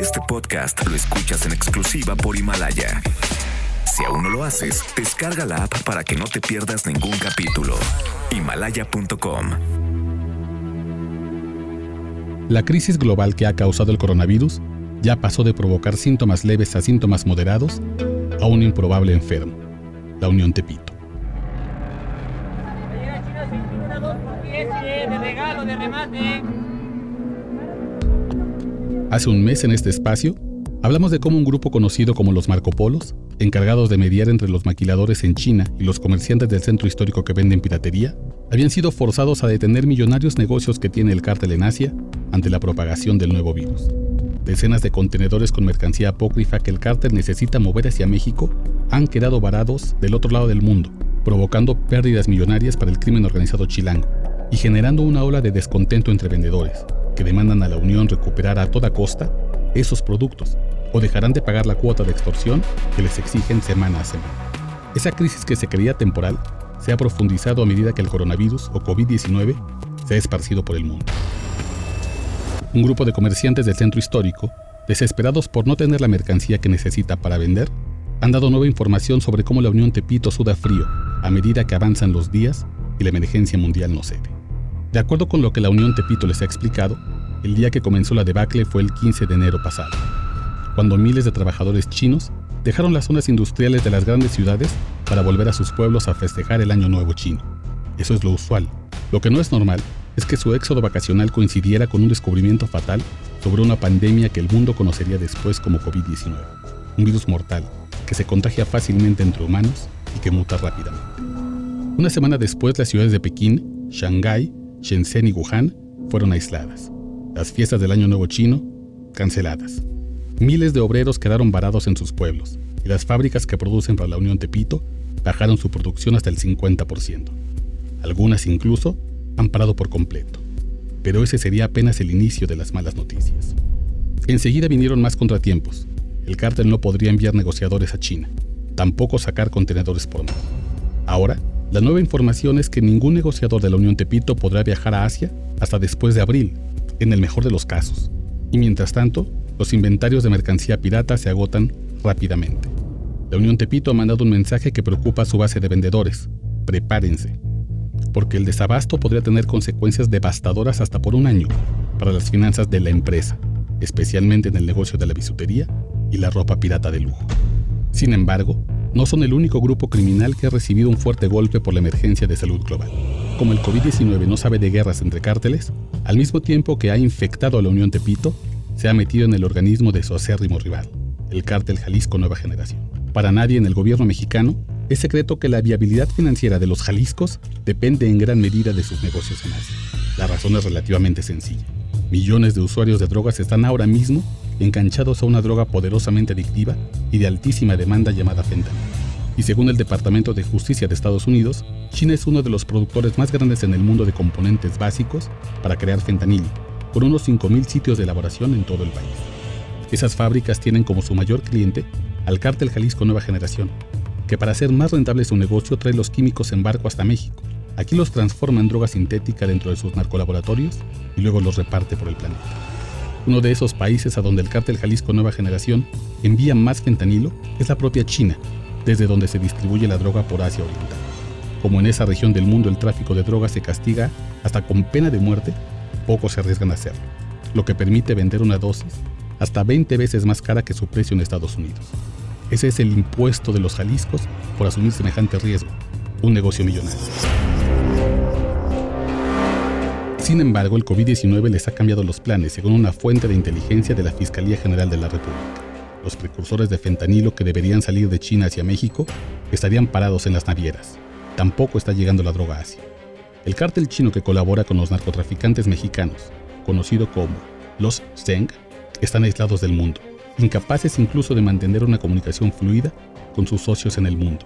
Este podcast lo escuchas en exclusiva por Himalaya. Si aún no lo haces, descarga la app para que no te pierdas ningún capítulo. Himalaya.com La crisis global que ha causado el coronavirus ya pasó de provocar síntomas leves a síntomas moderados a un improbable enfermo, la Unión Tepito. Hace un mes en este espacio, hablamos de cómo un grupo conocido como los Marco Polos, encargados de mediar entre los maquiladores en China y los comerciantes del centro histórico que venden piratería, habían sido forzados a detener millonarios negocios que tiene el cártel en Asia ante la propagación del nuevo virus. Decenas de contenedores con mercancía apócrifa que el cártel necesita mover hacia México han quedado varados del otro lado del mundo, provocando pérdidas millonarias para el crimen organizado chilango y generando una ola de descontento entre vendedores, que demandan a la Unión recuperar a toda costa esos productos o dejarán de pagar la cuota de extorsión que les exigen semana a semana. Esa crisis que se creía temporal se ha profundizado a medida que el coronavirus o COVID-19 se ha esparcido por el mundo. Un grupo de comerciantes del centro histórico, desesperados por no tener la mercancía que necesita para vender, han dado nueva información sobre cómo la Unión Tepito suda frío a medida que avanzan los días y la emergencia mundial no cede. De acuerdo con lo que la Unión Tepito les ha explicado, el día que comenzó la debacle fue el 15 de enero pasado, cuando miles de trabajadores chinos dejaron las zonas industriales de las grandes ciudades para volver a sus pueblos a festejar el Año Nuevo chino. Eso es lo usual. Lo que no es normal es que su éxodo vacacional coincidiera con un descubrimiento fatal sobre una pandemia que el mundo conocería después como COVID-19, un virus mortal que se contagia fácilmente entre humanos y que muta rápidamente. Una semana después, las ciudades de Pekín, Shanghái, Shenzhen y Wuhan fueron aisladas. Las fiestas del Año Nuevo chino canceladas. Miles de obreros quedaron varados en sus pueblos y las fábricas que producen para la Unión Tepito bajaron su producción hasta el 50%. Algunas incluso han parado por completo. Pero ese sería apenas el inicio de las malas noticias. Enseguida vinieron más contratiempos. El cártel no podría enviar negociadores a China, tampoco sacar contenedores por mar. Ahora, la nueva información es que ningún negociador de la Unión Tepito podrá viajar a Asia hasta después de abril, en el mejor de los casos. Y mientras tanto, los inventarios de mercancía pirata se agotan rápidamente. La Unión Tepito ha mandado un mensaje que preocupa a su base de vendedores. Prepárense, porque el desabasto podría tener consecuencias devastadoras hasta por un año para las finanzas de la empresa, especialmente en el negocio de la bisutería y la ropa pirata de lujo. Sin embargo, no son el único grupo criminal que ha recibido un fuerte golpe por la emergencia de salud global. Como el COVID-19 no sabe de guerras entre cárteles, al mismo tiempo que ha infectado a la Unión Tepito, se ha metido en el organismo de su acérrimo rival, el cártel Jalisco Nueva Generación. Para nadie en el gobierno mexicano es secreto que la viabilidad financiera de los Jaliscos depende en gran medida de sus negocios en Asia. La razón es relativamente sencilla. Millones de usuarios de drogas están ahora mismo enganchados a una droga poderosamente adictiva y de altísima demanda llamada fentanilo. Y según el Departamento de Justicia de Estados Unidos, China es uno de los productores más grandes en el mundo de componentes básicos para crear fentanilo, con unos 5.000 sitios de elaboración en todo el país. Esas fábricas tienen como su mayor cliente al cártel Jalisco Nueva Generación, que para hacer más rentable su negocio trae los químicos en barco hasta México. Aquí los transforma en droga sintética dentro de sus narcolaboratorios y luego los reparte por el planeta. Uno de esos países a donde el cártel Jalisco Nueva Generación envía más fentanilo es la propia China, desde donde se distribuye la droga por Asia Oriental. Como en esa región del mundo el tráfico de drogas se castiga hasta con pena de muerte, pocos se arriesgan a hacerlo, lo que permite vender una dosis hasta 20 veces más cara que su precio en Estados Unidos. Ese es el impuesto de los Jaliscos por asumir semejante riesgo, un negocio millonario. Sin embargo, el COVID-19 les ha cambiado los planes, según una fuente de inteligencia de la Fiscalía General de la República. Los precursores de fentanilo que deberían salir de China hacia México estarían parados en las navieras. Tampoco está llegando la droga a Asia. El cártel chino que colabora con los narcotraficantes mexicanos, conocido como los Zeng, están aislados del mundo, incapaces incluso de mantener una comunicación fluida con sus socios en el mundo.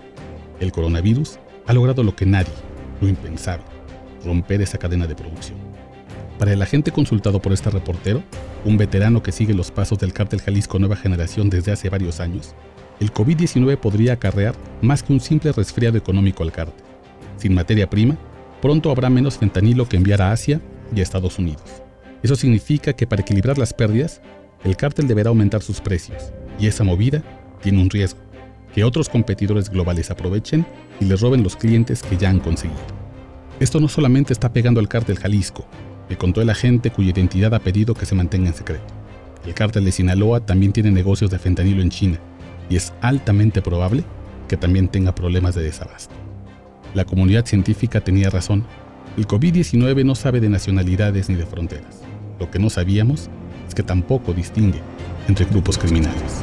El coronavirus ha logrado lo que nadie, lo impensable, romper esa cadena de producción. Para el agente consultado por este reportero, un veterano que sigue los pasos del cártel Jalisco Nueva Generación desde hace varios años, el COVID-19 podría acarrear más que un simple resfriado económico al cártel. Sin materia prima, pronto habrá menos fentanilo que enviar a Asia y a Estados Unidos. Eso significa que para equilibrar las pérdidas, el cártel deberá aumentar sus precios, y esa movida tiene un riesgo, que otros competidores globales aprovechen y les roben los clientes que ya han conseguido. Esto no solamente está pegando al cártel Jalisco, le contó el agente cuya identidad ha pedido que se mantenga en secreto. El cártel de Sinaloa también tiene negocios de fentanilo en China, y es altamente probable que también tenga problemas de desabasto. La comunidad científica tenía razón. El COVID-19 no sabe de nacionalidades ni de fronteras. Lo que no sabíamos es que tampoco distingue entre grupos criminales.